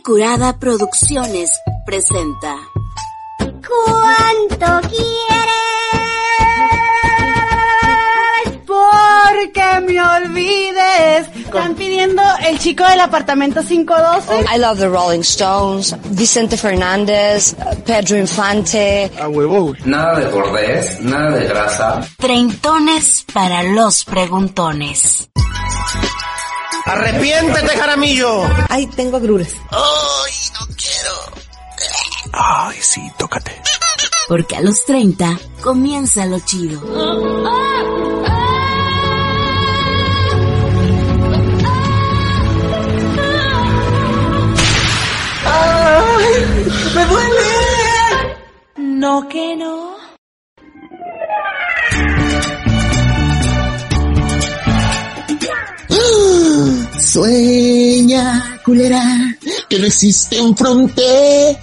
Curada Producciones presenta. ¿Cuánto quieres? Porque me olvides. Están pidiendo el chico del apartamento 512. I love the Rolling Stones, Vicente Fernández, Pedro Infante. A huevo. Nada de bordés, nada de grasa. Treintones para los preguntones. Arrepiéntete, Jaramillo. Ay, tengo agruras. Ay, no quiero. Ay, sí, tócate. Porque a los 30 comienza lo chido. Ay, me duele. No que no. Sueña, culera, que no existen fronteras.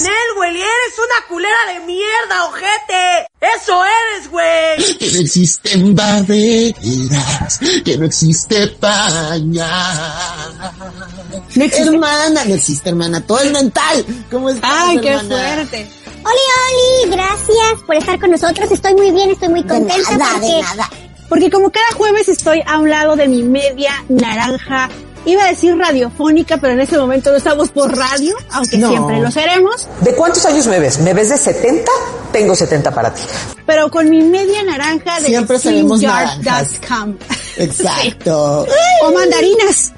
Nel, güey, eres una culera de mierda, ojete. Eso eres, güey. Que no existen barreras, que no existe pañal. No existe- Hermana, no existe hermana, todo es mental. ¿Cómo estás, Ay, qué hermana? fuerte. Oli, Oli, gracias por estar con nosotros. Estoy muy bien, estoy muy contenta nada, porque de nada. Porque como cada jueves estoy a un lado de mi media naranja. Iba a decir radiofónica, pero en este momento no estamos por radio, aunque No. siempre lo seremos. ¿De cuántos años me ves? ¿Me ves de 70? Tengo 70 para ti. Pero con mi media naranja de Siempre seremos. Exacto. O mandarinas.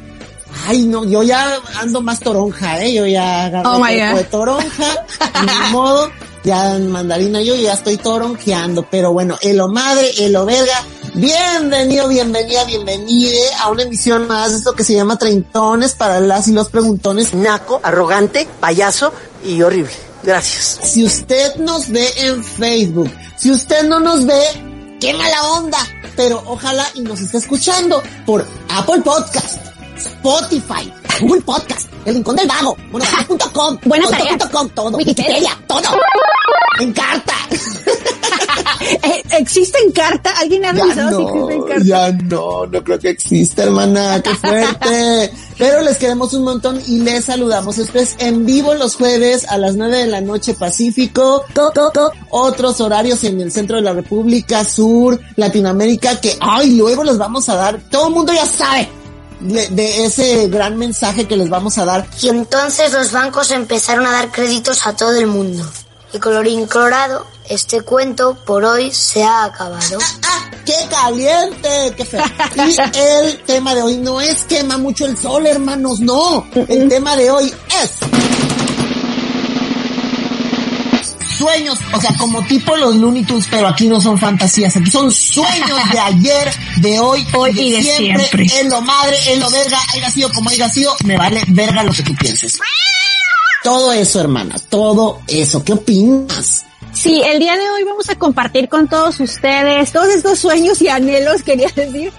Ay, no, yo ya ando más toronja, ¿eh? Yo ya agarré Oh, God. de toronja, ni modo, ya en mandarina yo ya estoy toronjeando, pero bueno, elo madre, elo verga, bienvenido, bienvenida, bienvenide a una emisión más de esto que se llama Treintones para las y los preguntones. naco, arrogante, payaso y horrible. Gracias. Si usted nos ve en Facebook, si usted no nos ve, qué mala onda, pero ojalá y nos esté escuchando por Apple Podcast, Spotify, Google Podcast, El Rincón del Vago, monogramma.com, Buena punto, tarea. punto com, todo, Wikipedia. Todo, en Eh, ¿Existe en carta? ¿Alguien ha revisado si existe en no, carta? ya no, no creo que exista, hermana, qué fuerte. Pero les queremos un montón y les saludamos. Esto es en vivo los jueves a las 9 de la noche Pacífico. Co- co- co- Otros horarios en el centro de la República, Sur, Latinoamérica, que, ay, luego les vamos a dar. Todo el mundo ya sabe de, de ese gran mensaje que les vamos a dar. Y entonces los bancos empezaron a dar créditos a todo el mundo. Y colorín colorado, este cuento por hoy se ha acabado. ¡Ah! ¡Qué caliente! ¡Qué feo! Y el tema de hoy no es quema mucho el sol, hermanos, no. El tema de hoy es... Sueños, o sea, como tipo los Looney Tunes, pero aquí no son fantasías, aquí son sueños de ayer, de hoy, Hoy de y de siempre. En lo madre, en lo verga, haya sido como haya sido, me vale verga lo que tú pienses. Todo eso, hermana, todo eso. ¿Qué opinas? Sí, el día de hoy vamos a compartir con todos ustedes todos estos sueños y anhelos, quería decir,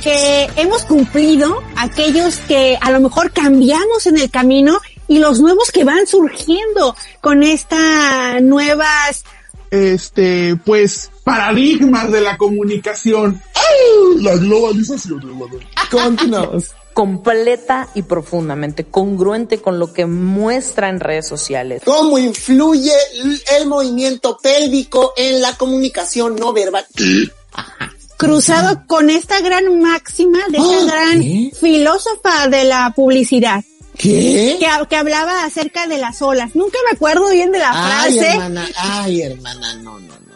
que hemos cumplido, aquellos que a lo mejor cambiamos en el camino y los nuevos que van surgiendo con estas nuevas este, pues, paradigmas de la comunicación. ¡Ay! La globalización, hermano. Continuamos. Completa y profundamente congruente con lo que muestra en redes sociales. ¿Cómo influye el movimiento pélvico en la comunicación no verbal? cruzado con esta gran máxima de esta Oh, gran ¿qué? filósofa de la publicidad ¿Qué? que, que hablaba acerca de las olas. Nunca me acuerdo bien de la Ay, frase. hermana, ay, hermana, no, no, no.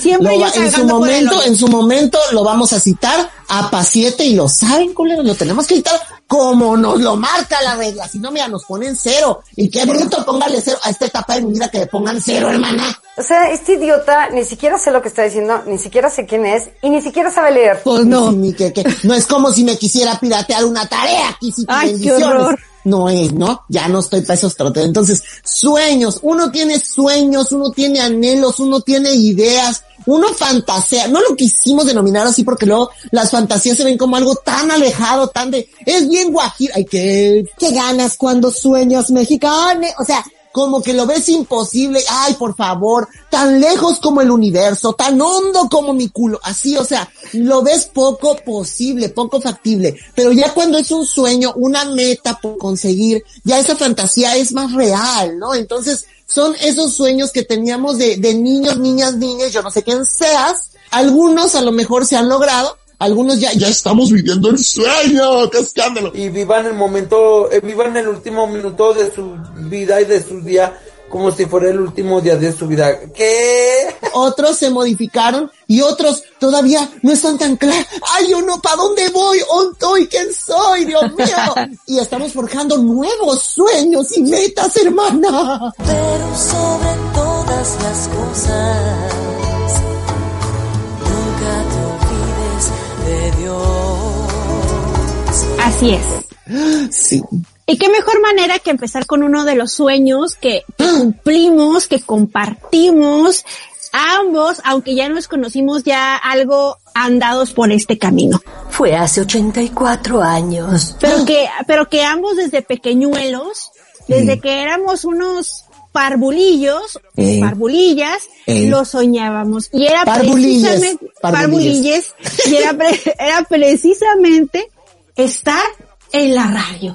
Siempre Lo yo va- en su momento, en su momento lo vamos a citar a Paciete y lo saben, culeros, lo tenemos que citar como nos lo marca la regla. Si no, mira, nos ponen cero. Y qué bruto, póngale cero a esta etapa de mi vida que le pongan cero, hermana. O sea, este idiota ni siquiera sé lo que está diciendo, ni siquiera sé quién es y ni siquiera sabe leer. Pues no. Sí, ni que- que- no es como si me quisiera piratear una tarea aquí, sí, Ay, qué bendiciones. horror. No es, ¿no? Ya no estoy para esos trotes. Entonces, sueños. Uno tiene sueños, uno tiene anhelos, uno tiene ideas, uno fantasea. No lo quisimos denominar así porque luego las fantasías se ven como algo tan alejado, tan de, es bien guajiro. Ay, qué, ¿Qué ganas cuando sueños mexicano? O sea, como que lo ves imposible, ay, por favor, tan lejos como el universo, tan hondo como mi culo, así, o sea, lo ves poco posible, poco factible, pero ya cuando es un sueño, una meta por conseguir, ya esa fantasía es más real, ¿no? Entonces, son esos sueños que teníamos de, de niños, niñas, niñas, yo no sé quién seas, algunos a lo mejor se han logrado, algunos ya, ya estamos viviendo el sueño, qué escándalo. Y vivan el momento, eh, vivan el último minuto de su vida y de su día como si fuera el último día de su vida. ¿Qué? Otros se modificaron y otros todavía no están tan claros. Ay, yo no, ¿para dónde voy? ¿Dónde estoy? ¿Quién soy? Dios mío. y estamos forjando nuevos sueños y metas, hermana. Pero sobre todas las cosas, Así es. Sí. Y qué mejor manera que empezar con uno de los sueños que, que cumplimos, que compartimos, ambos, aunque ya nos conocimos ya algo andados por este camino. Fue hace 84 años. Pero que, pero que ambos desde pequeñuelos, desde que éramos unos parvulillos, Eh. parvulillas, Eh. lo soñábamos. Y era precisamente, y era, pre- era precisamente estar en la radio.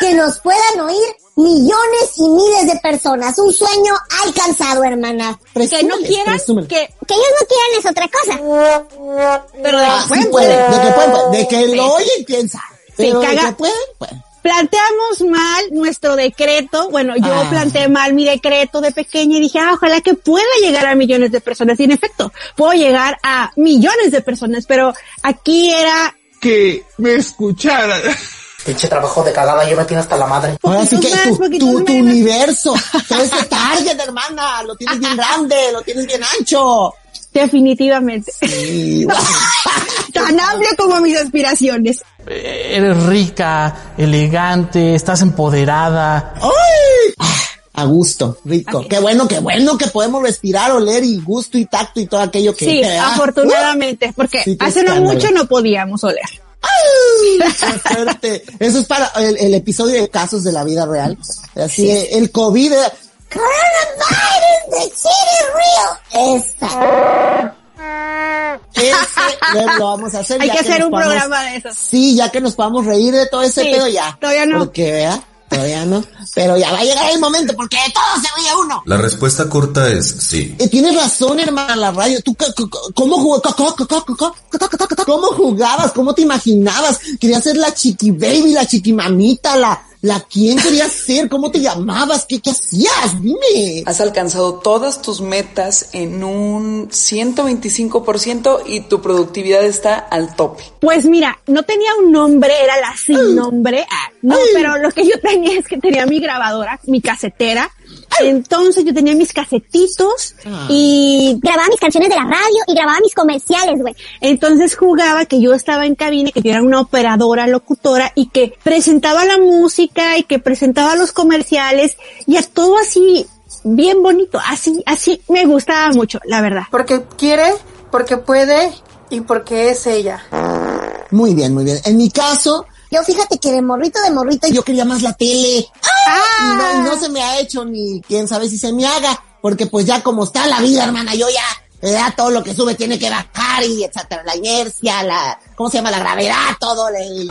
Que nos puedan oír millones y miles de personas. Un sueño alcanzado, hermana. Que no quieran, que, Que ellos no quieran es otra cosa. pero de Ah, que sí pueden, de que pueden, pueden, de que lo oyen, sabe. Pero de caga- que pueden, pueden. planteamos mal nuestro decreto. Bueno, yo Ah. planteé mal mi decreto de pequeña y dije, ah, ojalá que pueda llegar a millones de personas. Y en efecto, puedo llegar a millones de personas, pero aquí era Que me escucharan. Pinche trabajo de cagada, yo me tiene hasta la madre. Ahora sí que más, tu, universo, todo ese target, hermana, lo tienes bien grande, lo tienes bien ancho. definitivamente Sí, tan amplio como mis aspiraciones. Eres rica, elegante, estás empoderada. ¡Ay! Ah, A gusto, rico. Qué bueno, qué bueno que podemos respirar, oler y gusto y tacto y todo aquello que Sí, te da. afortunadamente, porque Sí, qué hace no mucho no podíamos oler. ¡Ay! ¡Qué! Eso es para el, el episodio de casos de la vida real. Así, eh, el COVID. eh, Coronavirus, the real. Esta. Ese lo- lo vamos a hacer. Hay ya que hacer un podamos- programa de esos. Sí, ya que nos podamos reír de todo ese Sí, pedo ya. todavía no. Porque, vea, todavía no. Pero ya va a llegar el momento porque de todo se ríe uno. La respuesta corta es sí. Eh, tienes razón, hermana, la radio. ¿Tú cómo jugabas? ¿Cómo jugabas? ¿Cómo te imaginabas? Querías ser la chiqui baby, la chiqui mamita, la, la quién querías ser? ¿Cómo te llamabas? ¿Qué, qué hacías? Dime. Has alcanzado todas tus metas en un 125% y tu productividad está al tope. Pues mira, no tenía un nombre, era la sin nombre. Ah, no, pero lo que yo tenía es que tenía mi grabadora, mi casetera. Entonces yo tenía mis casetitos y Grababa mis canciones de la radio y grababa mis comerciales, güey. entonces jugaba que yo estaba en cabina, que yo era una operadora, locutora y que presentaba la música y que presentaba los comerciales y a todo así bien bonito. Así, así me gustaba mucho, la verdad. Porque quiere, porque puede y porque es ella. Muy bien, muy bien. En mi caso, Yo fíjate que de morrito de morrito yo quería más la tele. Ah. Y no, no se me ha hecho ni quién sabe si se me haga. Porque pues ya como está la vida, hermana, yo ya, ya todo lo que sube tiene que bajar y etcétera. La inercia, la, ¿cómo se llama? La gravedad, todo el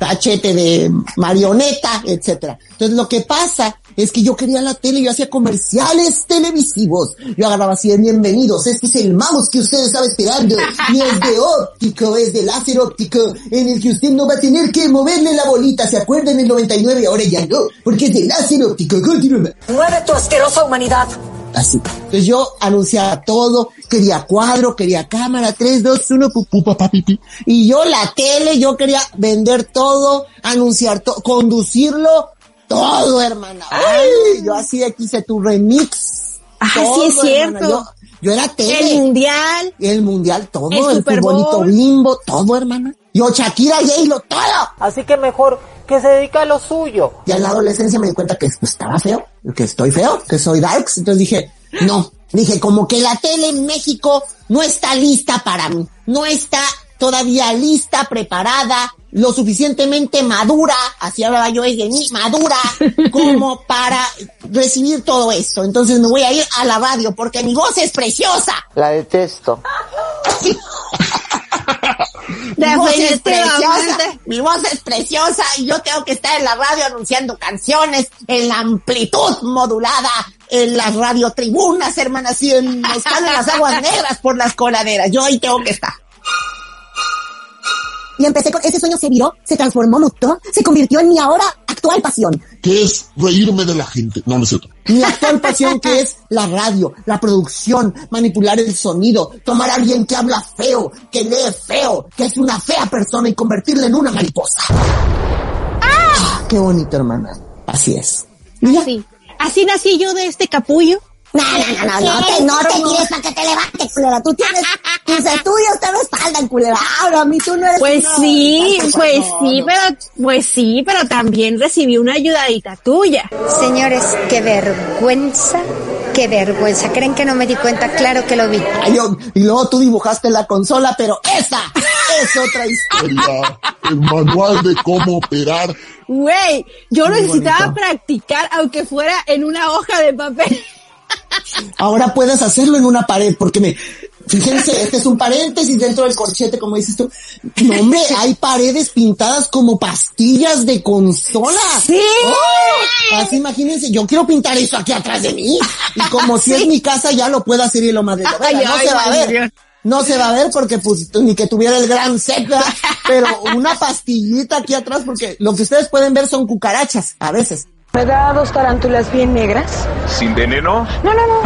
cachete de marioneta, etcétera. Entonces lo que pasa es que yo quería la tele, yo hacía comerciales televisivos. Yo agarraba así, bienvenidos, este es el mouse que usted estaba esperando. Y es de óptico, es de láser óptico, en el que usted no va a tener que moverle la bolita. ¿Se acuerda en el 99? Ahora ya no, porque es de láser óptico. Continúa. Mueve tu asquerosa humanidad. Así. Entonces yo anunciaba todo, quería cuadro, quería cámara, 3, 2, 1, pupú, papá, pipí. Y yo la tele, yo quería vender todo, anunciar todo, conducirlo, todo, hermana. Ay, yo así aquí hice tu remix. Ah, todo, sí es hermana. cierto. Yo, yo era tele. El mundial. El mundial, todo, El el, futbolito bimbo, todo, hermana. Yo, Shakira, J-Lo, todo. Así que mejor que se dedica a lo suyo. Ya en la adolescencia me di cuenta que estaba feo, que estoy feo, que soy darks. Entonces dije, no. Dije, como que la tele en México no está lista para mí. No está todavía lista, preparada, lo suficientemente madura, así hablaba yo de mí, madura, como para recibir todo esto. Entonces me voy a ir a la radio porque mi voz es preciosa. La detesto. Mi voz es preciosa, Definitivamente. mi voz es preciosa y yo tengo que estar en la radio anunciando canciones en la amplitud modulada, en las radiotribunas, hermanas, y en nos salen las aguas negras por las coladeras. Yo ahí tengo que estar. Y empecé con ese sueño se viró, se transformó, mutó, se convirtió en mi ahora actual pasión. Que es reírme de la gente. No, no es cierto. Mi actual pasión que es la radio, la producción, manipular el sonido, tomar a alguien que habla feo, que lee feo, que es una fea persona y convertirla en una mariposa. ¡Ah! Qué bonito, hermana. Así es. Así. Así nací yo de este capullo. No, no, no, no, no te, no te tires para que te levantes, culera. Tú tienes tus estudios, te respaldan, culera. Ahora a mí tú no eres Pues una- sí, pues sí, pero, pues sí, pero también recibí una ayudadita tuya. Señores, qué vergüenza, qué vergüenza. ¿Creen que no me di cuenta? Claro que lo vi. Ay, yo- y luego tú dibujaste la consola, pero esa es otra historia. El, el manual de cómo operar. Güey, yo Muy necesitaba bonito. practicar aunque fuera en una hoja de papel. Ahora puedes hacerlo en una pared, porque me, fíjense, este es un paréntesis dentro del corchete, como dices tú. No, hombre, hay paredes pintadas como pastillas de consola. Sí. ¡Oh! Así imagínense, yo quiero pintar eso aquí atrás de mí. Y como si es mi casa, ya lo puedo hacer y lo madre. Ay, no ay, se va a Dios ver. No se va a ver porque pues ni que tuviera el gran set, ¿verdad? pero una pastillita aquí atrás porque lo que ustedes pueden ver son cucarachas, a veces. ¿Me da dos tarántulas bien negras? ¿Sin veneno? No, no, no.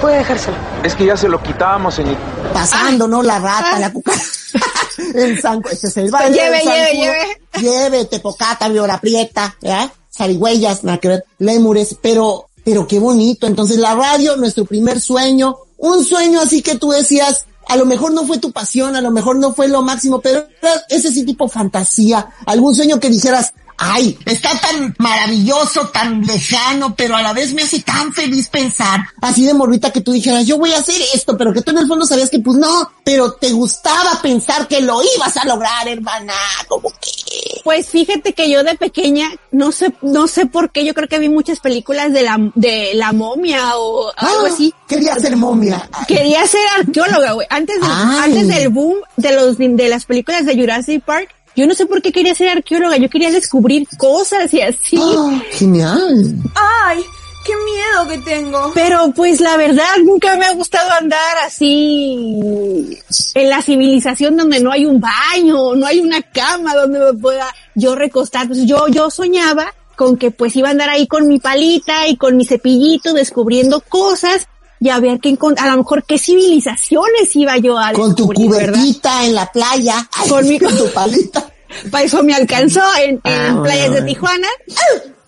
Puede dejárselo. Es que ya se lo quitábamos, señor. pasando, ¿no? La rata, la cucaracha. el zanco, ese es el baile. Lleve, lleve, lleve. Lleve, tepocata, viora prieta, ¿ya? Zarigüeyas, nada que ver, lémures, pero, pero qué bonito. Entonces la radio, nuestro primer sueño, un sueño así que tú decías, a lo mejor no fue tu pasión, a lo mejor no fue lo máximo, pero era ese sí tipo fantasía, algún sueño que dijeras, ay, está tan maravilloso, tan lejano, pero a la vez me hace tan feliz pensar, así de morrita que tú dijeras, yo voy a hacer esto, pero que tú en el fondo sabías que pues no, pero te gustaba pensar que lo ibas a lograr, hermana, como que... Pues fíjate que yo de pequeña, no sé, no sé por qué, yo creo que vi muchas películas de la, de la momia o algo Ah, así. Quería ser momia. Quería ser arqueóloga, güey. Antes, antes del boom de los, de las películas de Jurassic Park, yo no sé por qué quería ser arqueóloga, yo quería descubrir cosas y así. Ah, genial. ¡Ay! ¡Qué miedo que tengo! Pero pues la verdad nunca me ha gustado andar así en la civilización donde no hay un baño, no hay una cama donde me pueda yo recostar. Entonces yo, yo soñaba con que pues iba a andar ahí con mi palita y con mi cepillito descubriendo cosas y a ver qué a lo mejor qué civilizaciones iba yo a Con tu cubetita en la playa. Ay, Con mi- con tu palita. Para eso me alcanzó en, en Ah, playas de bueno. Tijuana.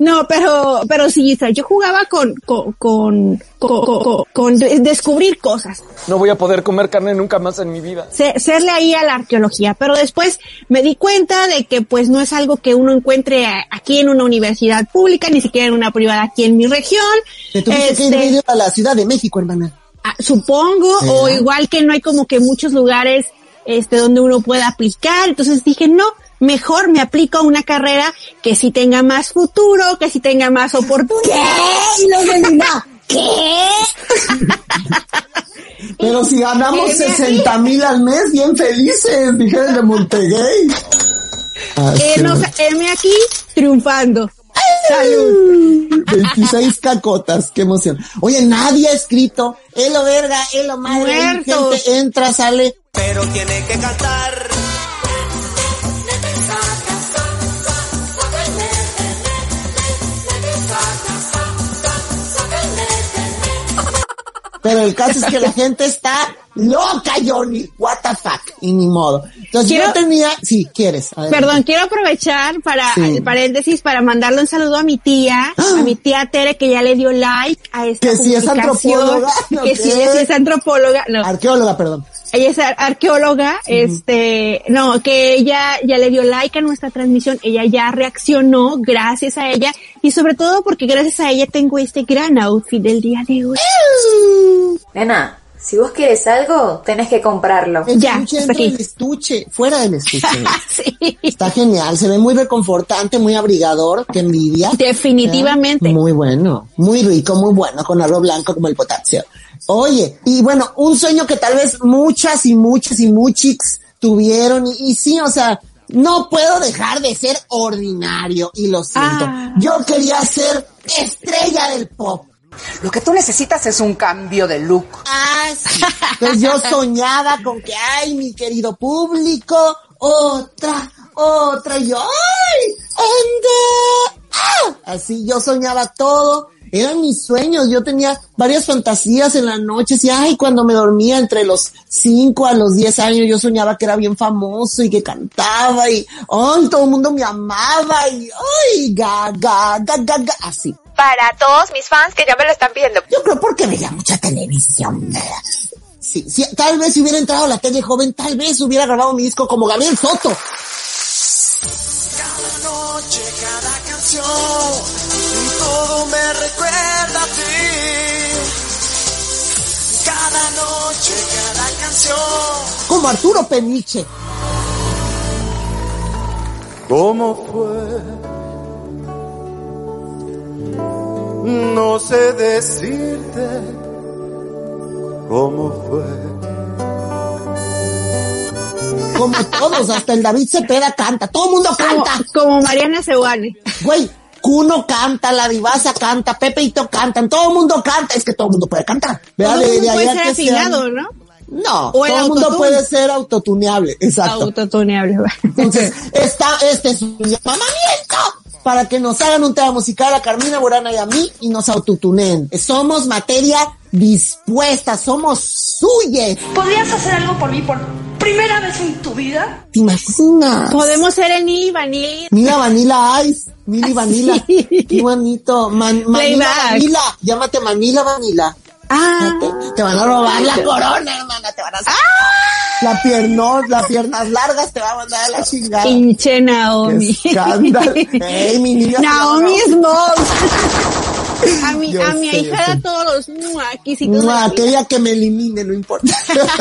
No, pero, pero sí, yo jugaba con, con, con, con, con- con de- descubrir cosas. No voy a poder comer carne nunca más en mi vida. Se- serle ahí a la arqueología, pero después me di cuenta de que pues no es algo que uno encuentre a- aquí en una universidad pública, ni siquiera en una privada aquí en mi región. Te tuviste que Este, ir a la Ciudad de México, hermana. ah, supongo, o igual que no hay como que muchos lugares este donde uno pueda aplicar, entonces dije, no, mejor me aplico a una carrera que sí tenga más futuro, que sí tenga más oportunidades. ¿Qué? Y los de Lina, ¿Qué? Pero si ganamos Heme aquí. 60 mil al mes, bien felices, dijeron de Montegay. Heme aquí triunfando. Salud. 26 cacotas, qué emoción. Oye, nadie ha escrito, Elo verga, Elo madre, gente entra, sale. Pero tiene que cantar. Pero el caso es que la gente está loca, Johnny. What the fuck. Y ni modo. Entonces yo tenía, sí, quieres. adelante. Perdón, quiero aprovechar para, Sí. el paréntesis, para mandarle un saludo a mi tía, a mi tía Tere, que ya le dio like a esta Que si es antropóloga, ¿no Que si ella es antropóloga, no. Arqueóloga, perdón. Ella es ar- arqueóloga, este, no, que ella ya le dio like a nuestra transmisión, ella ya reaccionó gracias a ella y sobre todo porque gracias a ella tengo este gran outfit del día de hoy. Nena, Si vos quieres algo, tenés que comprarlo. El estuche dentro del estuche, fuera del estuche. Está genial, se ve muy reconfortante, muy abrigador, qué envidia. Definitivamente. Muy bueno, muy rico, muy bueno, con arroz blanco como el potasio. Oye, y bueno, un sueño que tal vez muchas y muchas y muchis tuvieron, y, y sí, o sea, no puedo dejar de ser ordinario, y lo siento. Ah. Yo quería ser estrella del pop. Lo que tú necesitas es un cambio de look. Ah, sí. Entonces yo soñaba con que, ay, mi querido público, otra, otra, y yo, ay, ande, ah. Así yo soñaba todo. Eran mis sueños, yo tenía varias fantasías en las noches y ay, cuando me dormía entre los 5 a los 10 años yo soñaba que era bien famoso y que cantaba y ay, todo el mundo me amaba y ay, ga, ga, ga, ga, ga, así. Para todos mis fans que ya me lo están viendo. Yo creo porque veía mucha televisión. Sí, sí, tal vez si hubiera entrado a la tele joven, tal vez hubiera grabado mi disco como Gabriel Soto. Cada noche, cada canción, todo me recuerda a ti. Cada noche, cada canción. Como Arturo Peniche. ¿Cómo fue? No sé decirte cómo fue. Como todos, hasta el David Cepeda canta. Todo el mundo canta. Como Mariana Seguane. Güey, Cuno canta, la Divasa canta, Pepe Ito cantan, todo el mundo canta. Es que todo el mundo puede cantar. ¿verdad? Todo el mundo puede ser que afinado, sean- ¿no? No, O el todo el mundo puede ser autotuneable. Exacto. Autotuneable. Entonces, está, este es un llamamiento para que nos hagan un tema musical a Carmina Burana y a mí y nos autotuneen. Somos materia dispuesta, somos suyas. ¿Podrías hacer algo por mí por primera vez en tu vida? ¿Te imaginas? Podemos ser el Nili Vanilli. Mira Vanilla Ice, Mili Vanilla. Qué bonito. Man, Manila. Vanilla. Llámate Manila Vanilla. Ah. Te, te van a robar la corona, hermana. Te van a La pierna, las piernas largas te va a mandar a la chingada. Pinche Naomi. Escándalo. Ey, mi niña. Naomi Smalls. A mi, Yo a mi hija sé. todos los muaquisitos. No, aquella que me elimine, no importa.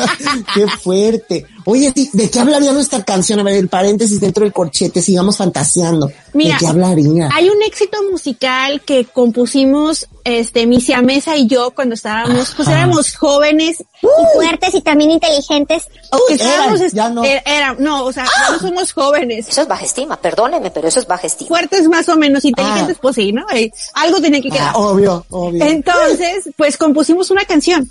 Qué fuerte. Oye, sí, ¿de qué hablaría nuestra canción? A ver, el paréntesis dentro del corchete, sigamos fantaseando. Mira, ¿De qué hablaría? Hay un éxito musical que compusimos, este, mi siamesa y yo cuando estábamos, pues éramos jóvenes y fuertes y también inteligentes. que Uy, estábamos, eran, est- ya no. er- era- no, o sea, ya no somos jóvenes. Eso es baja estima, perdóneme, pero eso es baja estima. Fuertes más o menos, inteligentes, pues sí, ¿no? Eh, algo tenía que quedar. Ah, obvio, obvio. Entonces, pues compusimos una canción.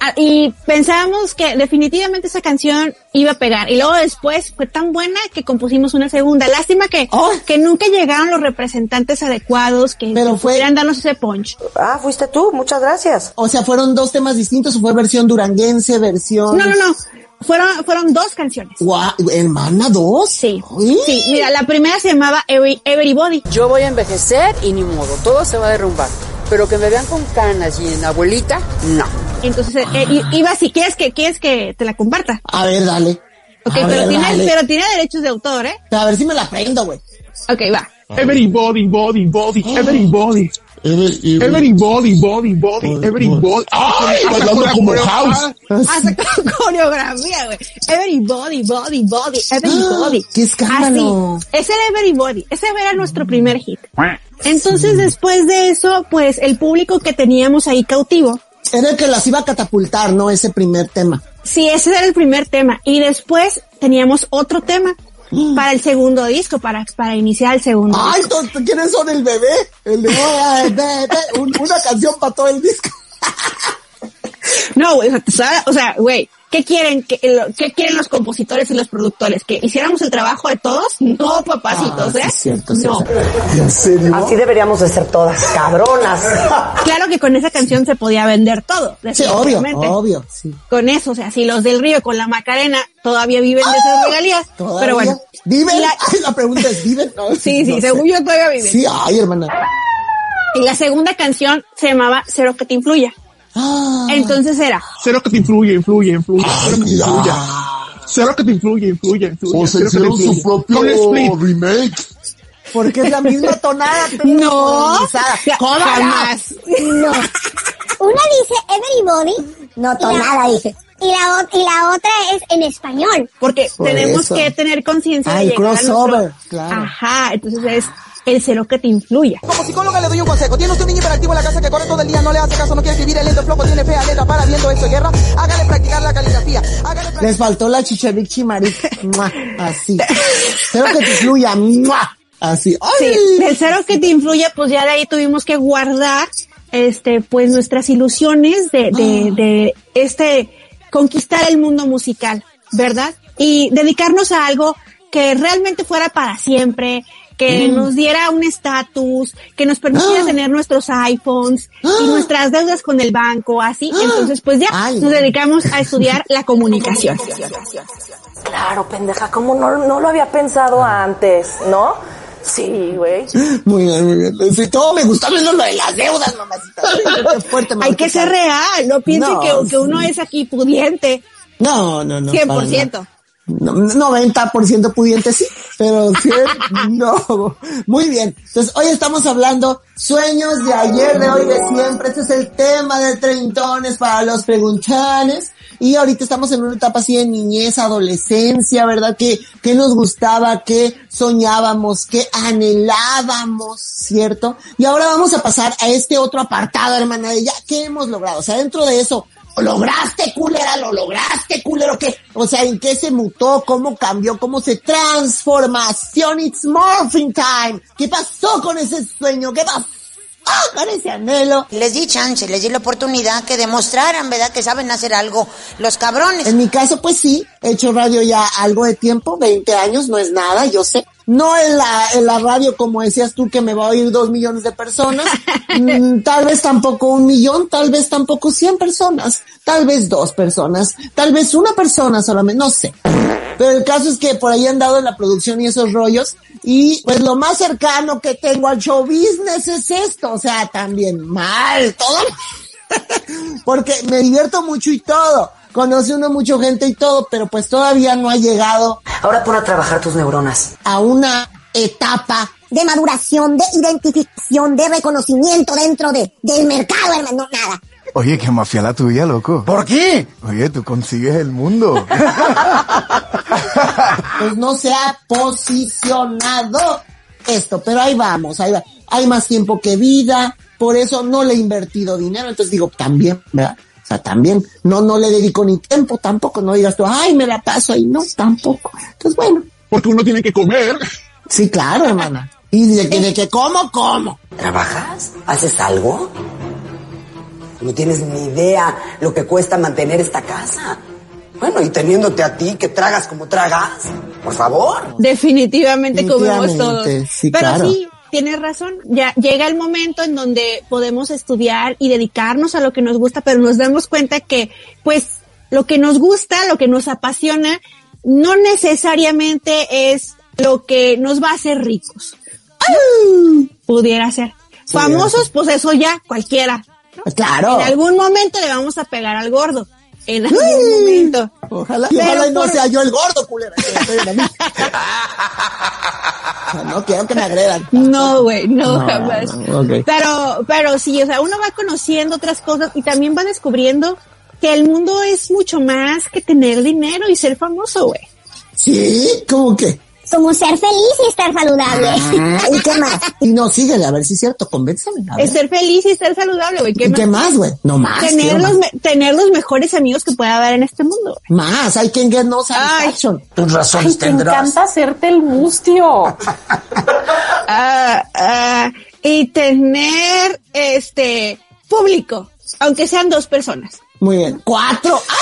Ah, y pensábamos que definitivamente esa canción iba a pegar. Y luego después fue tan buena que compusimos una segunda. Lástima que, que nunca llegaron los representantes adecuados que, Pero fue- pudieran darnos ese punch. Ah, fuiste tú, muchas gracias. O sea, ¿fueron dos temas distintos o fue versión duranguense, versión...? No, no, no. Fueron, fueron dos canciones. Guau, ¿hermana dos? Sí. Sí, mira, la primera se llamaba Every- Everybody. Yo voy a envejecer y ni modo, todo se va a derrumbar. Pero que me vean con canas y en abuelita, no. Entonces, eh, eh, iba, si quieres que, quieres que te la comparta. A ver, dale. Ok, A pero ver, tiene, dale. pero tiene derechos de autor, ¿eh? A ver si me la prendo, güey. Ok, va. Everybody, body, body, everybody. Everybody, body, body, everybody. ¡Ay! Bailando como house. Hasta con coreografía, güey. Everybody, body, body, everybody. ¡Qué escándalo! Así. Ese era Everybody. Ese era nuestro primer hit. Entonces, después de eso, pues, el público que teníamos ahí cautivo. Era el que las iba a catapultar, ¿no? Ese primer tema. Sí, ese era el primer tema. Y después teníamos otro tema para el segundo disco, para, para iniciar el segundo ¡Ay, disco. ¿quiénes son el bebé? El de una canción para todo el disco. No, güey, o sea, ¿sabes? o sea, güey, ¿qué quieren, que, lo- qué quieren los compositores y los productores? ¿Que hiciéramos el trabajo de todos? No, papacitos, ¿eh? Ah, sí, cierto, no. cierto. ¿En serio? Así deberíamos de ser todas cabronas. Claro que con esa canción se podía vender todo. Sí, obvio, obvio, sí. Con eso, o sea, si los del río con la Macarena todavía viven de esas regalías. ¿Todavía? Pero bueno. ¿Viven? La- pregunta es, ¿viven? No, Sí, sí, no según sé. yo todavía viven. Sí, ay, hermana. Y la segunda canción se llamaba Cero que te influya. Ah. Entonces era, Cero que te influye, influye, influye. Cero que te influya. Cero que te influye, influye, influye. O se hicieron su propio remake. Porque es la misma tonada. No, jamás. No. una dice everybody. No, nada dije. Y la, y la otra es en español. Porque Por tenemos eso. que tener conciencia Ah, de llegar a nuestro- crossover, claro. Ajá, entonces es el cero que te influya. Como psicóloga le doy un consejo. Tiene usted un niño hiperactivo en la casa que corre todo el día, no le hace caso, no quiere escribir, el lento flojo, tiene fe, alerta, para viendo esto, guerra. Hágale practicar la caligrafía. Hágale Les faltó la chicharic chimaric. Mua, Así. Espero que te fluya. Mua, Así. ¡Ay! Sí, del cero que te influye, pues ya de ahí tuvimos que guardar, este, pues nuestras ilusiones de, de, de este, conquistar el mundo musical, ¿verdad? Y dedicarnos a algo que realmente fuera para siempre, que Mm. nos diera un estatus, que nos permitiera tener nuestros iPhones y nuestras deudas con el banco, así. Entonces, pues ya nos dedicamos a estudiar la comunicación. Claro, pendeja, ¿cómo no, no lo había pensado antes, no? Sí, güey. Muy bien, muy bien. Sí, todo me gustó menos lo de las deudas, mamacita. Fuerte, Hay que ser real, no piensen No, que, que uno es aquí pudiente. No, no, no. para nada. 100%. No, 90% pudiente sí, pero 100 no. Muy bien. Entonces, hoy estamos hablando sueños de ayer, de hoy, de siempre. Este es el tema de treintones para los preguntones. Y ahorita estamos en una etapa así de niñez, adolescencia, ¿verdad? Que, que nos gustaba, que soñábamos, que anhelábamos, ¿cierto? Y ahora vamos a pasar a este otro apartado, hermana, de ya, ¿qué hemos logrado? O sea, dentro de eso, ¿Lo lograste, culera? ¿Lo lograste, culero? ¿Qué? O sea, ¿en qué se mutó? ¿Cómo cambió? ¿Cómo se transformación? It's morphing time. ¿Qué pasó con ese sueño? ¿Qué pasó ese anhelo? Les di chance, les di la oportunidad que demostraran, ¿verdad? Que saben hacer algo los cabrones. En mi caso, pues sí, he hecho radio ya algo de tiempo, 20 años, no es nada, yo sé. No en la, en la radio, como decías tú, que me va a oír dos millones de personas. Mm, tal vez tampoco un millón, tal vez tampoco 100 personas, tal vez dos personas, tal vez una persona solamente, no sé. Pero el caso es que por ahí han dado en la producción y esos rollos. Y pues lo más cercano que tengo al show business es esto. O sea, también mal, todo. Porque me divierto mucho y todo. Conoce uno mucha gente y todo, pero pues todavía no ha llegado Ahora pon a trabajar tus neuronas. a una etapa De maduración, de identificación, de reconocimiento dentro de, del mercado, hermano. No, nada. Oye, qué mafia la tuya, loco. ¿Por qué? Oye, tú consigues el mundo. pues no se ha posicionado esto, pero ahí vamos, ahí va. Hay más tiempo que vida, por eso no le he invertido dinero, entonces digo, también, ¿verdad? O sea, también, no, no le dedico ni tiempo tampoco, no digas tú, ay, me la paso ahí, no, tampoco. Entonces, bueno. Porque uno tiene que comer. Sí, claro, hermana. Y de que, de que como, como. ¿Trabajas? ¿Haces algo? No tienes ni idea lo que cuesta mantener esta casa. Bueno, y teniéndote a ti que tragas como tragas, por favor. Definitivamente comemos Definitivamente, todos. sí, Pero claro. sí, tienes razón. Ya llega el momento en donde podemos estudiar y dedicarnos a lo que nos gusta, pero nos damos cuenta que, pues, lo que nos gusta, lo que nos apasiona, no necesariamente es lo que nos va a hacer ricos. Pudiera ser. Famosos, pues eso ya, cualquiera. Claro. En algún momento le vamos a pegar al gordo. En algún momento. Ojalá, y Pero ojalá y no por- sea yo el gordo, culera. que me no quiero que me agredan. No, güey, no, No, jamás. no. Pero, pero sí, o sea, uno va conociendo otras cosas y también va descubriendo que el mundo es mucho más que tener dinero y ser famoso, güey. ¿Sí? ¿Cómo que? Como ser feliz y estar saludable. ¿Y qué más? Y no, síguele, a ver si es cierto, convénzame. Es ser feliz y ser saludable, güey. ¿Qué ¿Y más? qué más, güey? No más. Tener los, más. me- tener los mejores amigos que pueda haber en este mundo. Más, hay quien no satisfaction. Tus razones Te encanta hacerte el mustio. Ah, ah, y tener, este, público, aunque sean dos personas. Muy bien. ¡Cuatro! ¡Ah!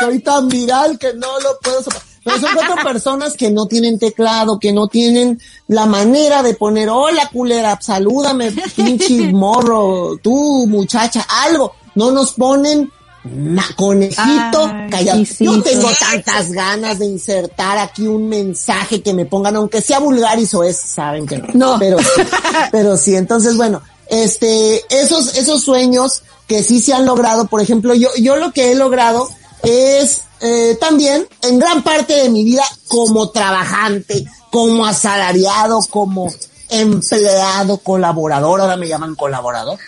Soy tan viral que no lo puedo soportar. Pero son cuatro personas que no tienen teclado, que no tienen la manera de poner, hola culera, salúdame, pinche morro, tú muchacha, algo. No nos ponen na- conejito callado. sí, Yo tengo tantas ganas de insertar aquí un mensaje que me pongan, aunque sea vulgar y es, saben que no. No. Pero sí, pero sí, entonces bueno, este, esos, esos sueños que sí se han logrado, por ejemplo, yo, yo lo que he logrado es eh, también en gran parte de mi vida como trabajante, como asalariado, como empleado, colaborador, ahora me llaman colaborador.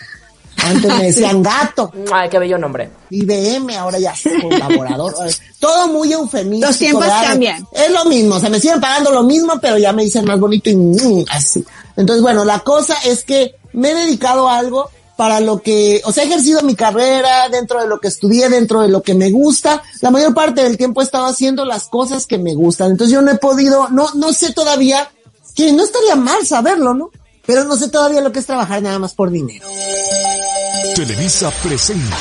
Antes me decían gato. Ay, qué bello nombre. IBM, ahora ya es colaborador. Todo muy eufemístico. Los tiempos ¿verdad? cambian. Es lo mismo, o sea, me siguen pagando lo mismo, pero ya me dicen más bonito y mm, así. Entonces, bueno, la cosa es que me he dedicado a algo para lo que, o sea, he ejercido mi carrera dentro de lo que estudié, dentro de lo que me gusta. La mayor parte del tiempo he estado haciendo las cosas que me gustan. Entonces yo no he podido, no, no sé todavía, que no estaría mal saberlo, ¿no? Pero no sé todavía lo que es trabajar nada más por dinero. Televisa presenta.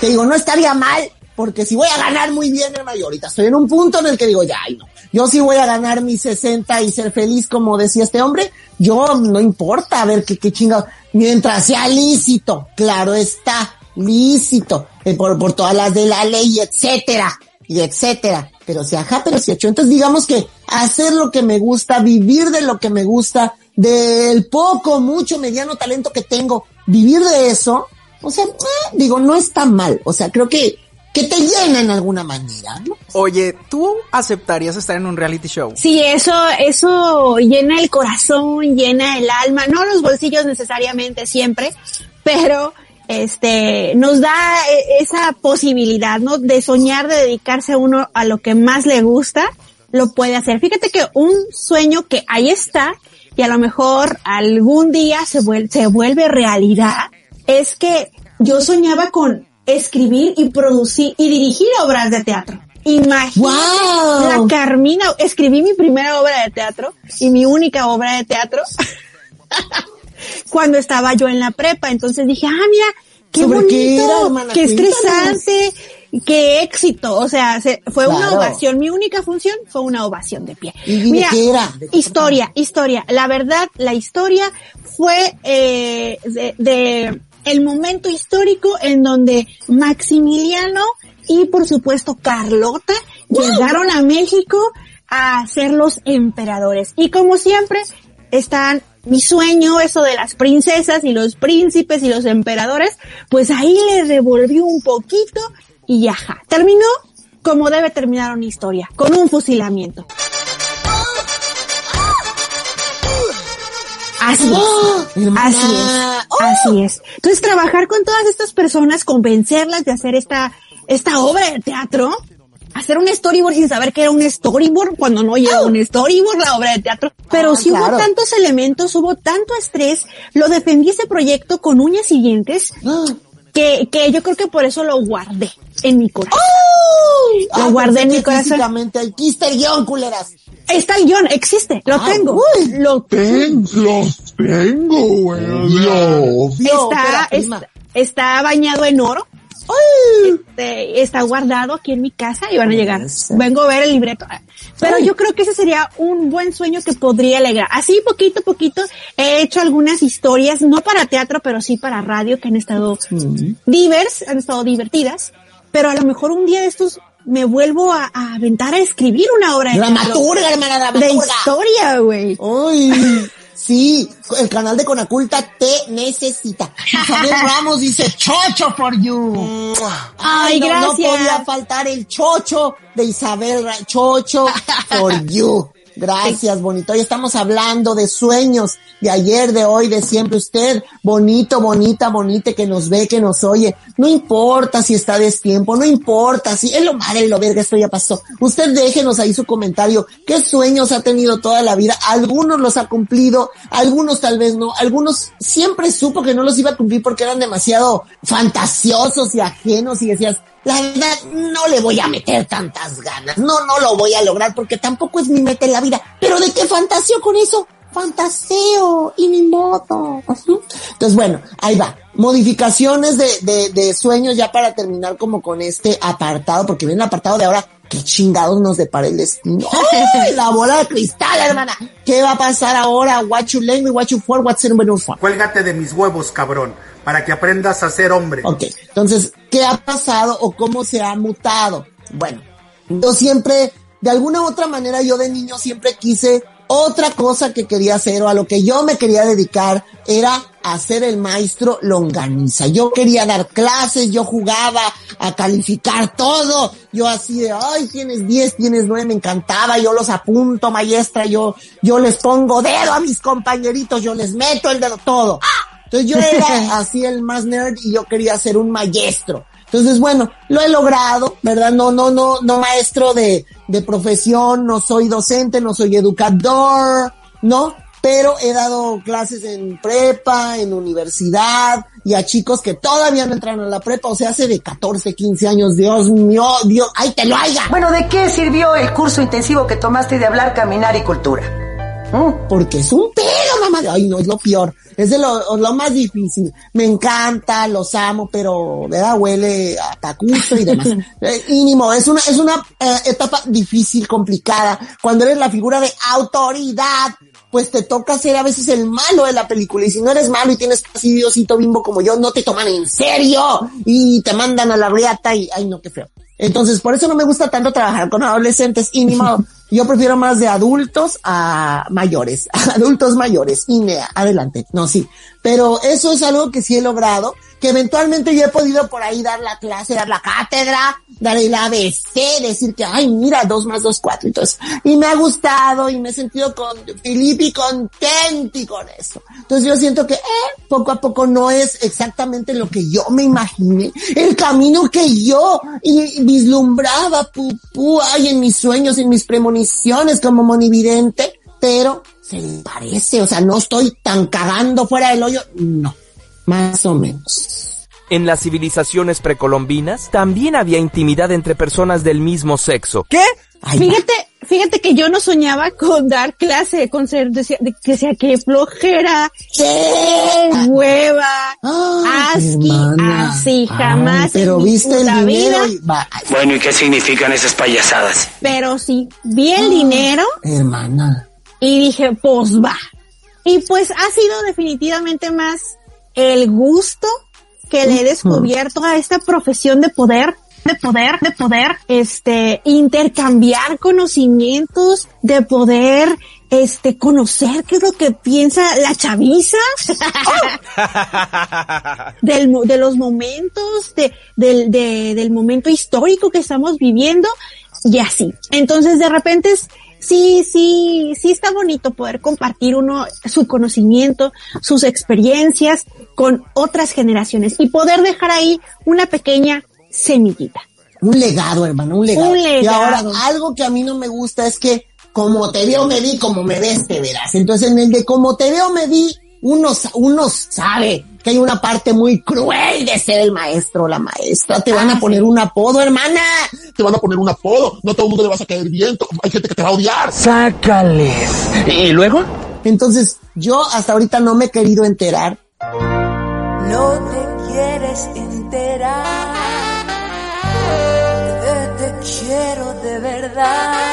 Te digo, no estaría mal, porque si voy a ganar muy bien, hermano, ahorita estoy en un punto en el que digo, ya, ay, no. Yo sí voy a ganar mis 60 y ser feliz, como decía este hombre. Yo no importa, a ver qué, qué chingado. Mientras sea lícito, claro está, lícito, eh, por, por todas las de la ley, etcétera, y etcétera. Pero si ajá, pero si hecho. Entonces digamos que hacer lo que me gusta, vivir de lo que me gusta, del poco, mucho, mediano talento que tengo, vivir de eso, o sea, eh, digo, no está mal. O sea, creo que, que te llena en alguna manera, ¿no? Oye, ¿tú aceptarías estar en un reality show? Sí, eso, eso llena el corazón, llena el alma, no los bolsillos necesariamente siempre, pero este, nos da eh, esa posibilidad, ¿no? De soñar, de dedicarse uno a lo que más le gusta, lo puede hacer. Fíjate que un sueño que ahí está y a lo mejor algún día se vuelve, se vuelve realidad es que yo soñaba con escribir y producir y dirigir obras de teatro. Imagínate la Carmina, escribí mi primera obra de teatro y mi única obra de teatro cuando estaba yo en la prepa. Entonces dije, ah, mira, qué ¿Sobre bonito, qué era, estresante, qué éxito. O sea, se- fue una ovación. Mi única función fue una ovación de pie. ¿Y de Mira, historia, historia. La verdad, la historia fue eh, de, de el momento histórico en donde Maximiliano y por supuesto Carlota llegaron a México a ser los emperadores. Y como siempre, están mi sueño, eso de las princesas y los príncipes y los emperadores, pues ahí le revolvió un poquito y ajá. Terminó como debe terminar una historia, con un fusilamiento. Así es. ¡Oh! Hermana. Así es. Así es. Entonces trabajar con todas estas personas, convencerlas de hacer esta, esta obra de teatro, hacer un storyboard sin saber que era un storyboard cuando no lleva un storyboard la obra de teatro. Pero Ah, si claro. hubo tantos elementos, hubo tanto estrés, lo defendí ese proyecto con uñas y dientes, que, que yo creo que por eso lo guardé en mi corazón. Lo Ah, guardé en mi corazón. Aquí está el guion, culeras. Está el guion, existe, lo Ah, tengo. uy. Lo Ten- los tengo, güey. No, está, espera, está, está bañado en oro. Este, está guardado aquí en mi casa y van a llegar. Vengo a ver el libreto. Pero yo creo que ese sería un buen sueño que podría alegrar. Así poquito a poquito he hecho algunas historias, no para teatro, pero sí para radio que han estado divers, han estado divertidas. Pero a lo mejor un día de estos me vuelvo a, a aventar a escribir una obra de. Dramaturga, hermana, De dramaturga. historia, güey. Sí, el canal de Conaculta te necesita. Isabel Ramos dice, chocho for you. Ay, no, no gracias. podía faltar el chocho de Isabel Ra chocho for you. Gracias, bonito. Hoy estamos hablando de sueños, de ayer, de hoy, de siempre. Usted, bonito, bonita, bonita, que nos ve, que nos oye. No importa si está destiempo, no importa si es lo madre, lo verga, esto ya pasó. Usted déjenos ahí su comentario. ¿Qué sueños ha tenido toda la vida? Algunos los ha cumplido, algunos tal vez no. Algunos siempre supo que no los iba a cumplir porque eran demasiado fantasiosos y ajenos y decías, la verdad, no le voy a meter tantas ganas. No, no lo voy a lograr porque tampoco es mi meta en la vida. Pero ¿de qué fantaseo con eso? Fantaseo y mi. Ujú. Entonces, bueno, ahí va. Modificaciones de, de, de sueños ya para terminar como con este apartado, porque viene el apartado de ahora. ¿Qué chingados nos depara el destino? ¡Ay, la bola de cristal, hermana! ¿Qué va a pasar ahora? What you language, what you for, what's in for? Cuélgate de mis huevos, cabrón, para que aprendas a ser hombre. Ok, entonces, ¿qué ha pasado o cómo se ha mutado? Bueno, yo siempre, de alguna u otra manera, yo de niño siempre quise otra cosa que quería hacer o a lo que yo me quería dedicar era a ser el maestro longaniza. Yo quería dar clases, yo jugaba a calificar todo. Yo así de, ay, tienes 10, tienes 9, me encantaba. Yo los apunto, maestra, yo, yo les pongo dedo a mis compañeritos, yo les meto el dedo, todo. Entonces yo era así el más nerd y yo quería ser un maestro. Entonces, bueno, lo he logrado, ¿verdad? No, no, no, no maestro de, de profesión, no soy docente, no soy educador, ¿no? Pero he dado clases en prepa, en universidad, y a chicos que todavía no entraron a la prepa, o sea, hace de 14, 15 años, Dios mío, Dios, ¡ay, te lo haya! Bueno, ¿de qué sirvió el curso intensivo que tomaste de hablar, caminar y cultura? Porque es un pedo, mamá. Ay, no, es lo peor. Es de lo, lo más difícil. Me encanta, los amo, pero, ¿verdad? Huele a tacucho y demás. eh, mínimo, es una, es una eh, etapa difícil, complicada. Cuando eres la figura de autoridad, pues te toca ser a veces el malo de la película. Y si no eres malo y tienes así diosito bimbo como yo, no te toman en serio. Y te mandan a la riata y, ay no, qué feo. Entonces, por eso no me gusta tanto trabajar con adolescentes y ni modo. Yo prefiero más de adultos a mayores, adultos mayores. Inea, adelante. No, sí. Pero eso es algo que sí he logrado, que eventualmente yo he podido por ahí dar la clase, dar la cátedra, dar el ABC, decir que, ay, mira, dos más dos, cuatro, entonces, y me ha gustado y me he sentido con Filipe contenti con eso. Entonces yo siento que, eh, poco a poco no es exactamente lo que yo me imaginé, el camino que yo y vislumbraba, pupú, ay, en mis sueños, en mis premoniciones como monividente, pero se parece, o sea, no estoy tan cagando fuera del hoyo, no, más o menos. En las civilizaciones precolombinas también había intimidad entre personas del mismo sexo. ¿Qué? fíjate, fíjate que yo no soñaba con dar clase, con ser, decía, de, que sea que flojera, qué hueva, así, así, jamás. Ay, pero viste el dinero vida. y va, Bueno, ¿y qué significan esas payasadas? Pero sí, vi el dinero hermana. y dije, pues va. Y pues ha sido definitivamente más el gusto que le he descubierto a esta profesión de poder, de poder, de poder, este, intercambiar conocimientos, de poder, este, conocer qué es lo que piensa la chaviza del, de los momentos, de, del, de- del momento histórico que estamos viviendo y así. Entonces de repente es, sí, sí, sí está bonito poder compartir uno su conocimiento, sus experiencias con otras generaciones y poder dejar ahí una pequeña semillita. Un legado, hermano, un legado. Un legado. Y ahora, algo que a mí no me gusta es que como te veo me vi, como me ves te verás. Entonces, en el de como te veo me vi, uno, uno sabe que hay una parte muy cruel de ser el maestro o la maestra. Te van a poner un apodo, hermana. Te van a poner un apodo. No a todo el mundo le vas a caer bien. to- Hay gente que te va a odiar. Sácales. ¿Y luego? Entonces, yo hasta ahorita no me he querido enterar. No te quieres enterar te quiero de verdad.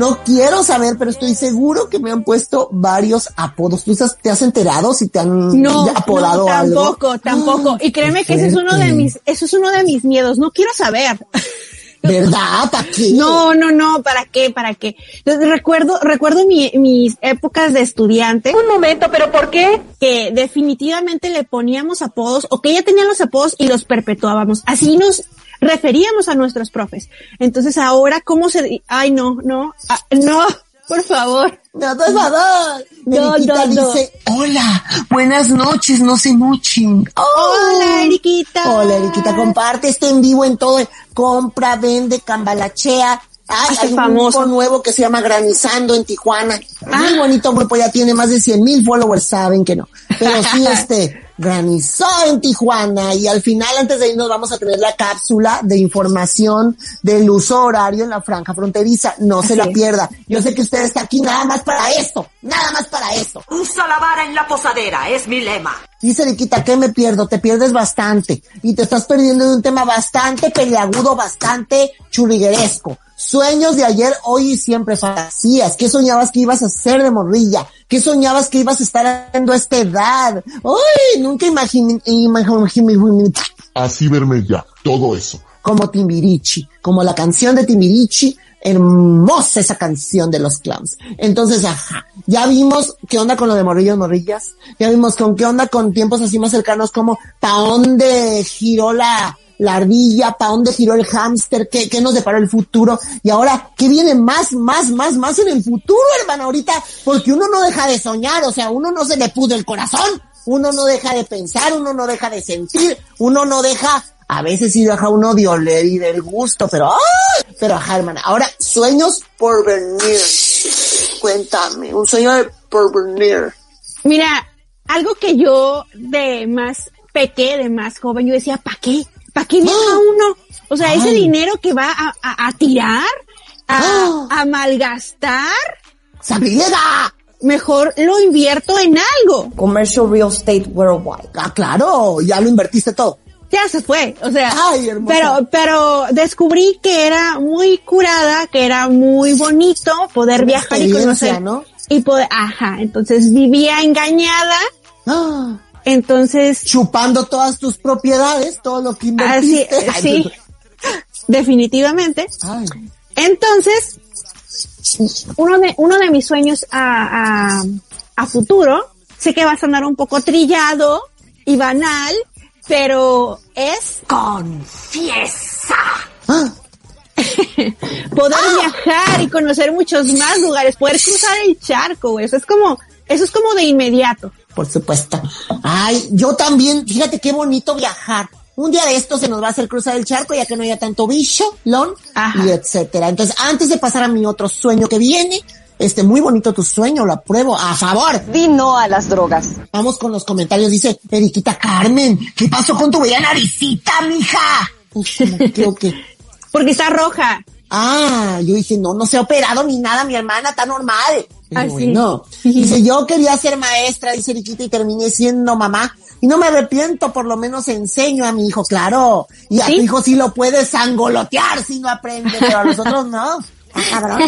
No quiero saber, pero estoy seguro que me han puesto varios apodos. ¿Tú estás- te has enterado si te han No, apodado no, algo? tampoco, tampoco. Y créeme que ese es uno de mis, eso es uno de mis miedos. No quiero saber. ¿Verdad? ¿Para qué? No, no, no, ¿para qué? ¿Para qué? Entonces, recuerdo, recuerdo mi- mis épocas de estudiante. Un momento, ¿pero por qué? Que definitivamente le poníamos apodos, o que ya tenían los apodos y los perpetuábamos. Así nos referíamos a nuestros profes. Entonces ahora, ¿cómo se, ay, no, no, ah, no, por favor. No, por favor. No, Eriquita no, no. dice, hola, buenas noches, no se mochen. Hola, Eriquita. Hola, Eriquita, comparte este en vivo en todo. Compra, vende, cambalachea. Ay, hay un famoso. grupo nuevo que se llama Granizando en Tijuana. Muy bonito grupo, ya tiene más de 100 mil followers, saben que no. Pero sí, este, granizó en Tijuana y al final, antes de irnos, vamos a tener la cápsula de información del uso horario en la franja fronteriza. No se la es. pierda. Yo sé que usted está aquí nada más para esto, nada más para esto. Usa la vara en la posadera, es mi lema. Dice Riquita, ¿qué me pierdo? Te pierdes bastante. Y te estás perdiendo de un tema bastante peleagudo, bastante churrigueresco. Sueños de ayer, hoy y siempre, fantasías. ¿Qué soñabas que ibas a hacer de morrilla? ¿Qué soñabas que ibas a estar haciendo a esta edad? ¡Uy! Nunca imaginé, imaginé, Así verme ya. Todo eso. como Timbirichi, como la canción de Timbirichi, hermosa esa canción de los clowns. Entonces, ajá, ya vimos qué onda con lo de morrillos, morrillas, ya vimos con qué onda con tiempos así más cercanos como pa' dónde giró la, la ardilla, pa' dónde giró el hámster, qué, qué nos deparó el futuro, y ahora, ¿qué viene más, más, más, más en el futuro, hermano, ahorita? Porque uno no deja de soñar, o sea, uno no se le pudo el corazón, uno no deja de pensar, uno no deja de sentir, uno no deja, a veces sí deja uno de oler y del gusto, pero, ¡ay! pero ajá, hermana. Ahora, sueños por venir. Cuéntame, un sueño de por venir. Mira, algo que yo de más pequé, de más joven, yo decía, ¿para qué? ¿Para qué viaja uno? O sea, ese Ay. dinero que va a, a- a tirar, a, Ah. a malgastar, ¡Sabrilega! mejor lo invierto en algo. Commercial Real Estate Worldwide. Ah, claro, ya lo invertiste todo. Ya se fue, o sea, Ay, pero, pero descubrí que era muy curada, que era muy bonito poder viajar y conocer. ¿no? Y poder, ajá, entonces vivía engañada, Ah, entonces, chupando todas tus propiedades, todo lo que así, invertiste. Ay, sí, definitivamente. Ay. Entonces, uno de, uno de mis sueños a, a, a futuro, sé que va a sonar un poco trillado y banal, pero es confiesa. Ah, poder viajar y conocer muchos más lugares, poder cruzar el charco. Eso es como, eso es como de inmediato. Por supuesto. Ay, yo también, fíjate qué bonito viajar. Un día de esto se nos va a hacer cruzar el charco ya que no haya tanto bicho, lon, Ajá. y etcétera. Entonces, antes de pasar a mi otro sueño que viene, este, muy bonito tu sueño, lo apruebo, a favor. Di no a las drogas. Vamos con los comentarios, dice Eriquita Carmen, ¿qué pasó con tu bella naricita, mija? Uf, creo que, Porque está roja. ah, yo dije, no, no se ha operado ni nada, mi hermana, está normal. Ah, sí. bueno, dice, yo quería ser maestra, dice Eriquita, y terminé siendo mamá. Y no me arrepiento, por lo menos enseño a mi hijo, claro. Y a ¿Sí? tu hijo sí lo puedes angolotear si no aprende, pero a los otros no. Ah, cabrón.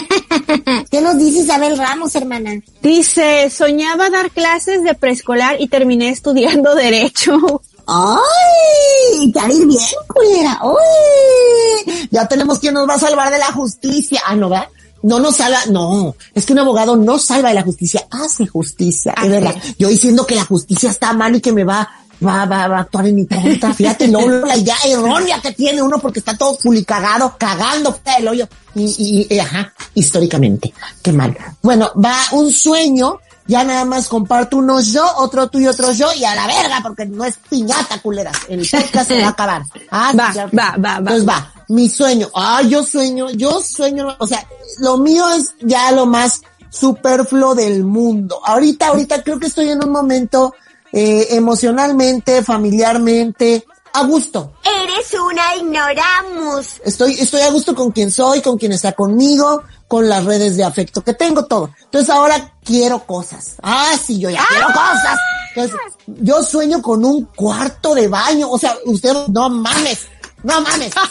¿Qué nos dice Isabel Ramos, hermana? Dice, soñaba dar clases de preescolar y terminé estudiando derecho. ¡Ay! Te va a ir bien, culera. ¡Ay! Ya tenemos quien nos va a salvar de la justicia. Ah, ¿no va? No nos salva, no, es que un abogado no salva de la justicia, hace justicia, es verdad. Yo diciendo que la justicia está mal y que me va, va, va, va a actuar en mi contra, fíjate, luego la idea errónea que tiene uno porque está todo culicagado, cagando del hoyo. Y, y, y, ajá, históricamente, qué mal. Bueno, va un sueño, ya nada más comparto uno yo, otro tú y otro yo, y a la verga, porque no es piñata, culeras. El podcast se va a acabar. Ah, sí, Va, claro va, va, va. Entonces va, mi sueño. Ah, yo sueño, yo sueño, o sea, lo mío es ya lo más superfluo del mundo. Ahorita, ahorita creo que estoy en un momento eh, emocionalmente, familiarmente, a gusto. Eres una ignoramus. Estoy, estoy a gusto con quien soy, con quien está conmigo, con las redes de afecto que tengo, todo. Entonces ahora quiero cosas. Ah, sí, yo ya quiero cosas. Entonces, yo sueño con un cuarto de baño. O sea, usted, no mames. No mames.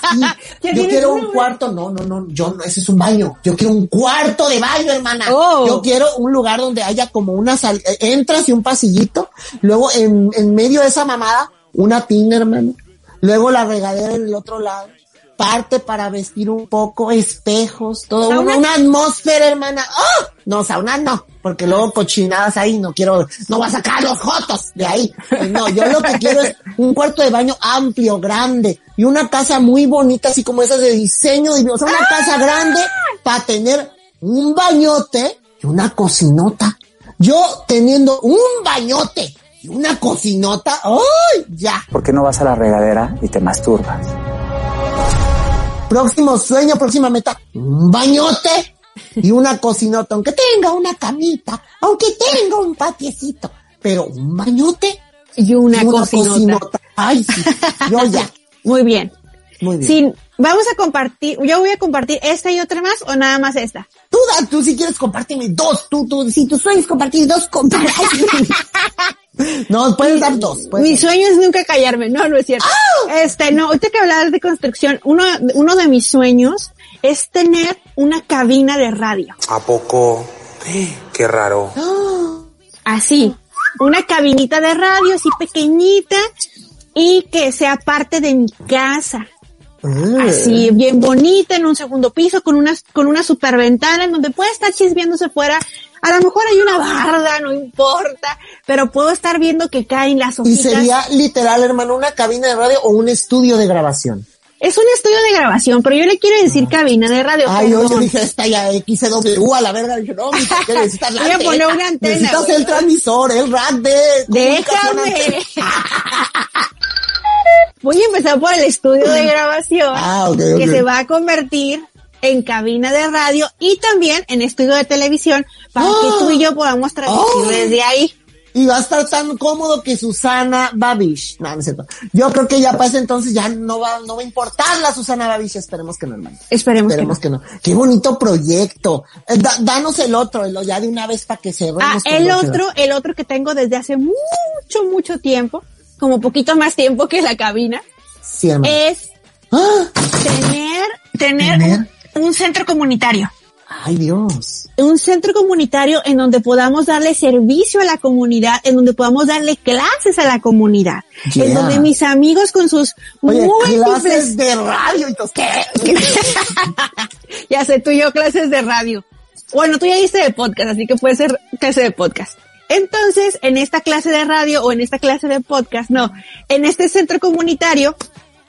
Sí, yo quiero un cuarto. No, no, no. Yo no, ese es un baño. Yo quiero un cuarto de baño, hermana. Oh. Yo quiero un lugar donde haya como una sal, eh, entras y un pasillito. Luego en, en medio de esa mamada, una tina, hermano. Luego la regadera en el otro lado. Parte para vestir un poco, espejos, todo. Una, una atmósfera, hermana. ¡Oh! No, sauna no, porque luego cochinadas ahí, no quiero, no va a sacar los jotos de ahí. No, yo lo que quiero es un cuarto de baño amplio, grande, y una casa muy bonita, así como esas de diseño divino. O sea, una casa grande para tener un bañote y una cocinota. Yo teniendo un bañote y una cocinota, ¡ay! Ya. ¿Por qué no vas a la regadera y te masturbas? Próximo sueño, próxima meta, un bañote y una cocinota, aunque tenga una camita, aunque tenga un patiecito, pero un bañote Y una, cocinota. Ay, sí, yo ya. Muy bien. Muy bien. Vamos a compartir, yo voy a compartir esta y otra más o nada más esta. Tú, da, tú si quieres compartirme dos, tú, tú, si tú sueñas compartir dos, comparte. no, puedes dar dos. puedes Mi dar. sueño es nunca callarme, no, no es cierto. Este, no, ahorita que hablabas de construcción, uno, uno de mis sueños es tener una cabina de radio. ¿A poco? Qué raro. Así, una cabinita de radio así pequeñita y que sea parte de mi casa. Ah. Así, bien bonita, en un segundo piso, con una, con una super ventana en donde puede estar chismeándose fuera. A lo mejor hay una barda, no importa, pero puedo estar viendo que caen las Y hojitas. sería literal, hermano, una cabina de radio o un estudio de grabación. Es un estudio de grabación, pero yo le quiero decir cabina de radio. Ay, yo, dije, esta ya XW a la verga. Dije, no, mija, ¿qué necesitas la Voy a poner una antena, Necesitas güey. el transmisor, el rack de Déjame. Voy a empezar por el estudio de grabación, Ah, ok, que se va a convertir en cabina de radio y también en estudio de televisión para que tú y yo podamos transmitir Oh. desde ahí. Y va a estar tan cómodo que Susana Babish. No, no es cierto. Yo creo que ya para ese entonces ya no va, no va a importar la Susana Babish. Esperemos que no, hermano. Esperemos, Esperemos que no. que no. Qué bonito proyecto. Eh, da- danos el otro, el- ya de una vez para que cerremos. Ah, el otro, el otro que tengo desde hace mucho, mucho tiempo, como poquito más tiempo que la cabina, Sí, es ¡Ah! tener, tener, Tener. Un, un centro comunitario. Ay, Dios. Un centro comunitario en donde podamos darle servicio a la comunidad, en donde podamos darle clases a la comunidad, Yeah. en donde mis amigos con sus Oye, múltiples clases de radio y ¿qué? ya sé, tú y yo clases de radio. Bueno, tú ya diste de podcast, así que puede ser clase de podcast. Entonces, en esta clase de radio o en esta clase de podcast, no, en este centro comunitario,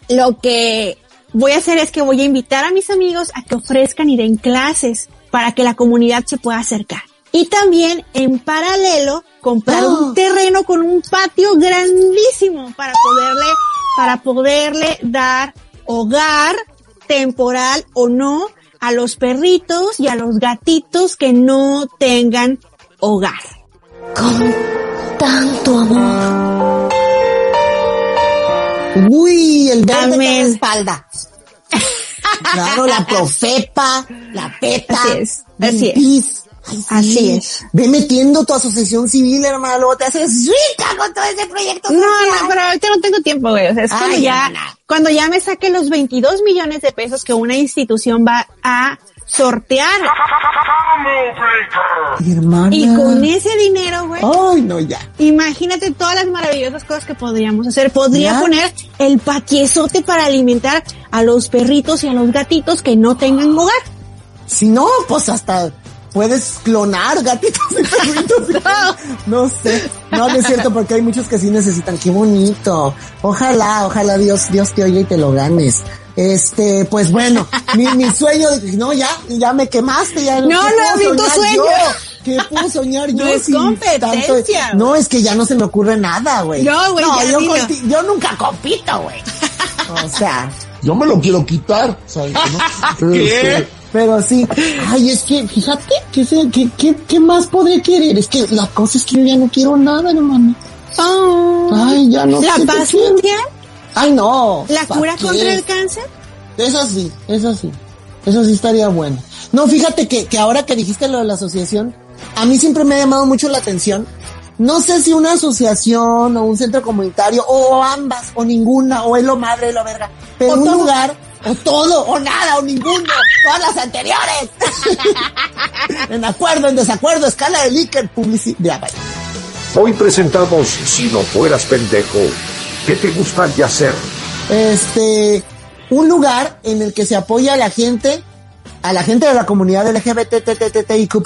lo que voy a hacer es que voy a invitar a mis amigos a que ofrezcan y den clases para que la comunidad se pueda acercar. Y también, en paralelo, comprar un terreno con un patio grandísimo para poderle, para poderle dar hogar temporal o no a los perritos y a los gatitos que no tengan hogar. Con tanto amor. Uy, el verde de la espalda. Claro, la profepa, la peta. Así es, así es. Greenpeace. Ay, sí. Así es. Ve metiendo tu asociación civil, hermano, luego te haces rica con todo ese proyecto No, social. no, pero ahorita no tengo tiempo, güey. O sea, es cuando Ay, ya, hermana. cuando ya me saque los 22 millones de pesos que una institución va a sortear. Hermana. Y con ese dinero, güey, Ay, no, ya. imagínate todas las maravillosas cosas que podríamos hacer. Podría ¿Ya? poner el patiezote para alimentar a los perritos y a los gatitos que no tengan hogar. Si no, pues hasta puedes clonar gatitos y perritos. no sé. No, no es cierto porque hay muchos que sí necesitan. Qué bonito. Ojalá, ojalá Dios, Dios te oiga y te lo ganes. Este, pues bueno, mi, mi sueño, no, ya, ya me quemaste, ya. No, ¿qué no, ni tu sueño. yo? ¿Qué puedo soñar yo? No es sin competencia, no, es que ya no se me ocurre nada, güey. No, güey, ya yo, conti- yo nunca compito, güey. O sea, Yo me lo quiero quitar, ¿sabes? ¿no? Este, Pero sí, ay, es que, fíjate, que sé, que, que, ¿qué más podré querer? Es que la cosa es que yo ya no quiero nada, hermano. Ay, ya no La sé qué paz mundial, Ay, no. la ¿pa' cura qué? contra el cáncer. Eso sí, eso sí. Eso sí estaría bueno. No, fíjate que, que ahora que dijiste lo de la asociación, a mí siempre me ha llamado mucho la atención. No sé si una asociación o un centro comunitario o ambas o ninguna o es lo madre y lo verga, pero O un todo. lugar o todo o nada o ninguno, todas las anteriores. en acuerdo, en desacuerdo, escala de Likert, publicidad. Hoy presentamos Si no fueras pendejo, ¿qué te gustaría hacer? este, un lugar en el que se apoya a la gente, a la gente de la comunidad LGBTTTIQ+,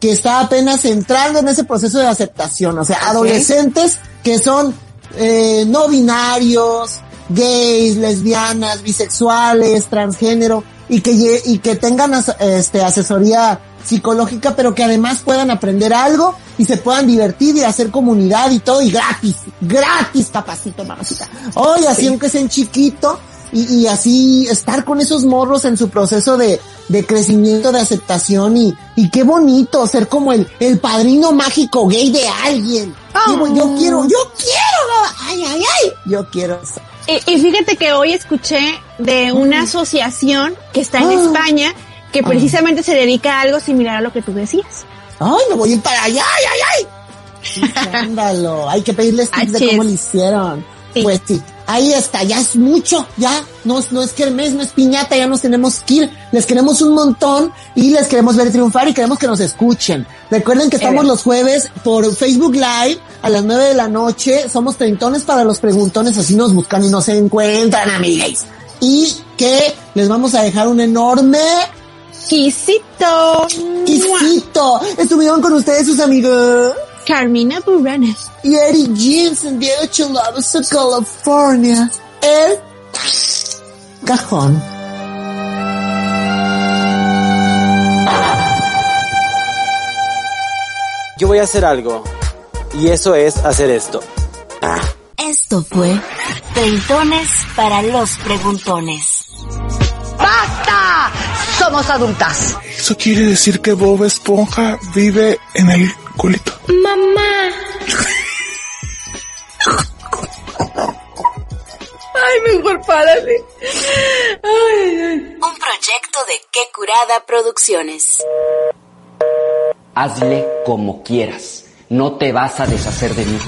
que está apenas entrando en ese proceso de aceptación, o sea, adolescentes que son eh, no binarios, gays, lesbianas, bisexuales, transgénero, y que, y que tengan as- este, asesoría psicológica, pero que además puedan aprender algo y se puedan divertir y hacer comunidad y todo, y gratis, gratis, papacito, mamacita. Hoy, así aunque sea en chiquito, y, y así estar con esos morros en su proceso de, de crecimiento, de aceptación, y, y qué bonito ser como el, el padrino mágico gay de alguien. Bo- Yo quiero, yo quiero, ay, ay, ay, yo quiero. Y, y fíjate que hoy escuché de una asociación que está en Ah. España que precisamente se dedica a algo similar a lo que tú decías. Ay, me voy a ir para allá, ay, ay, ay. Escándalo. Hay que pedirles tips de cómo lo hicieron. Pues sí, ahí está, ya es mucho, ya, no, es- no es kermés, no es piñata, ya nos tenemos que ir, les queremos un montón y les queremos ver triunfar y queremos que nos escuchen. Recuerden que estamos los jueves por Facebook Live a las 9 de la noche, somos treintones para los preguntones, así nos buscan y nos encuentran, amigues. Y que les vamos a dejar un enorme Quisito. quisito. Estuvieron con ustedes sus amigos. Carmina Burana. y Eddie Jensen de Ocho Lobos, California. El cajón. Yo voy a hacer algo. Y eso es hacer esto. Esto fue Treintones para los Preguntones. ¡Basta! Somos adultas. Eso quiere decir que Bob Esponja vive en el culito. Mamá. Ay, mejor párale. Ay, ay. Un proyecto de Qué Curada Producciones. Hazle como quieras. No te vas a deshacer de mí.